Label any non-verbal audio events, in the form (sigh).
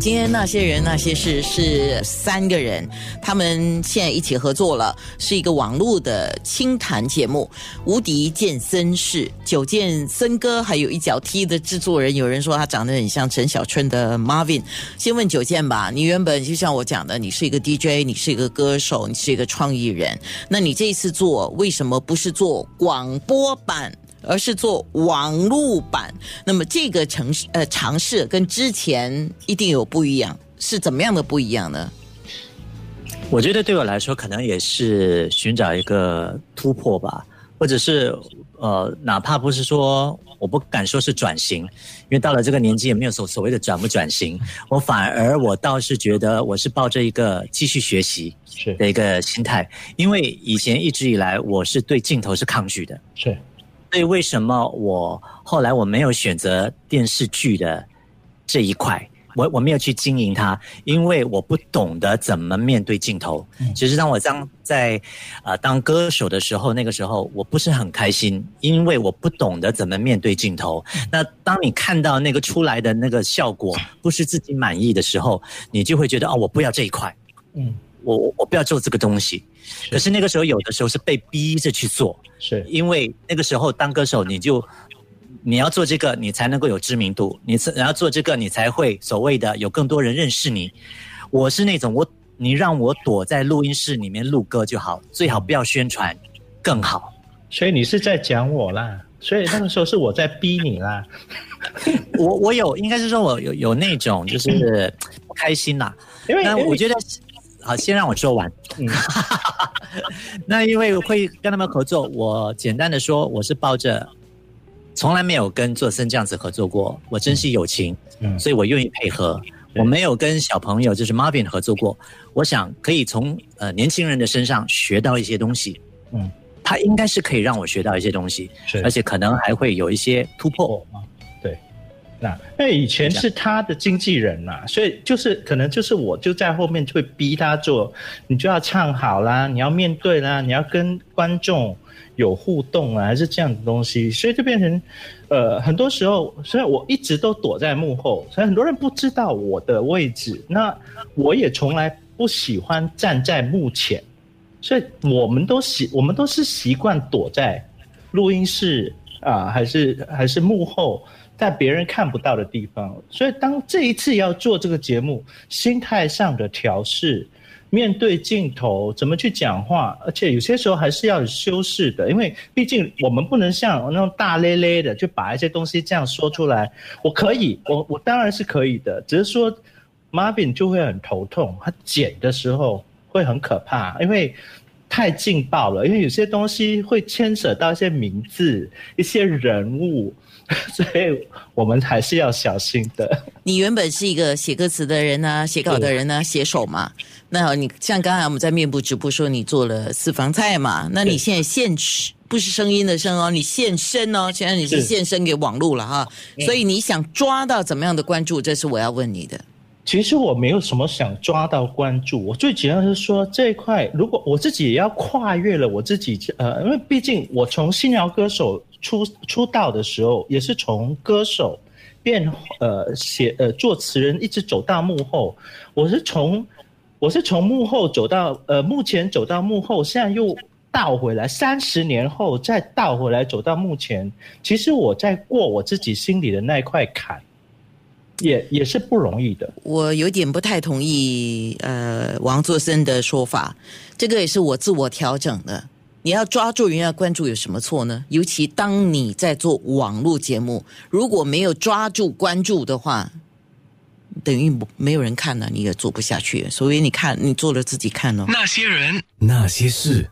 今天那些人那些事是三个人，他们现在一起合作了，是一个网络的清谈节目《无敌健身室》。九见森哥还有一脚踢的制作人，有人说他长得很像陈小春的 Marvin。先问九见吧，你原本就像我讲的，你是一个 DJ，你是一个歌手，你是一个创意人。那你这一次做为什么不是做广播版？而是做网络版，那么这个城市呃尝试跟之前一定有不一样，是怎么样的不一样呢？我觉得对我来说，可能也是寻找一个突破吧，或者是呃，哪怕不是说我不敢说是转型，因为到了这个年纪也没有所所谓的转不转型，我反而我倒是觉得我是抱着一个继续学习是的一个心态，因为以前一直以来我是对镜头是抗拒的。是所以为什么我后来我没有选择电视剧的这一块？我我没有去经营它，因为我不懂得怎么面对镜头。其实当我当在呃当歌手的时候，那个时候我不是很开心，因为我不懂得怎么面对镜头。那当你看到那个出来的那个效果不是自己满意的时候，你就会觉得哦，我不要这一块。嗯，我我我不要做这个东西。可是那个时候有的时候是被逼着去做。是因为那个时候当歌手，你就你要做这个，你才能够有知名度；你是然后做这个，你才会所谓的有更多人认识你。我是那种我你让我躲在录音室里面录歌就好，最好不要宣传，更好。所以你是在讲我啦，所以那个时候是我在逼你啦。(laughs) 我我有应该是说我有有那种就是不 (laughs) 开心啦，因为我觉得好，先让我说完。嗯 (laughs) 那因为会跟他们合作，我简单的说，我是抱着从来没有跟做森这样子合作过，我珍惜友情，嗯所以我愿意配合。我没有跟小朋友就是 Marvin 合作过，我想可以从呃年轻人的身上学到一些东西。嗯，他应该是可以让我学到一些东西，是而且可能还会有一些突破。啊，那以前是他的经纪人嘛，所以就是可能就是我就在后面就会逼他做，你就要唱好啦，你要面对啦，你要跟观众有互动啊，还是这样的东西，所以就变成呃很多时候，所以我一直都躲在幕后，所以很多人不知道我的位置，那我也从来不喜欢站在幕前，所以我们都习我们都是习惯躲在录音室啊，还是还是幕后，在别人看不到的地方。所以当这一次要做这个节目，心态上的调试，面对镜头怎么去讲话，而且有些时候还是要有修饰的，因为毕竟我们不能像那种大咧咧的就把一些东西这样说出来。我可以，我我当然是可以的，只是说马炳就会很头痛，他剪的时候会很可怕，因为。太劲爆了，因为有些东西会牵扯到一些名字、一些人物，(laughs) 所以我们还是要小心的。你原本是一个写歌词的人呢、写稿的人呢、写手嘛。那你像刚才我们在面部直播说你做了私房菜嘛，那你现在现不是声音的声哦，你现身哦，现在你是是现身给网络了哈，所以你想抓到怎么样的关注，这是我要问你的。其实我没有什么想抓到关注，我最主要是说这一块，如果我自己也要跨越了我自己，呃，因为毕竟我从新谣歌手出出道的时候，也是从歌手变呃写呃作词人，一直走到幕后，我是从我是从幕后走到呃目前走到幕后，现在又倒回来，三十年后再倒回来走到目前，其实我在过我自己心里的那一块坎。也也是不容易的。我有点不太同意呃王作森的说法，这个也是我自我调整的。你要抓住人家关注有什么错呢？尤其当你在做网络节目，如果没有抓住关注的话，等于没有人看了，你也做不下去。所以你看，你做了自己看哦。那些人，那些事。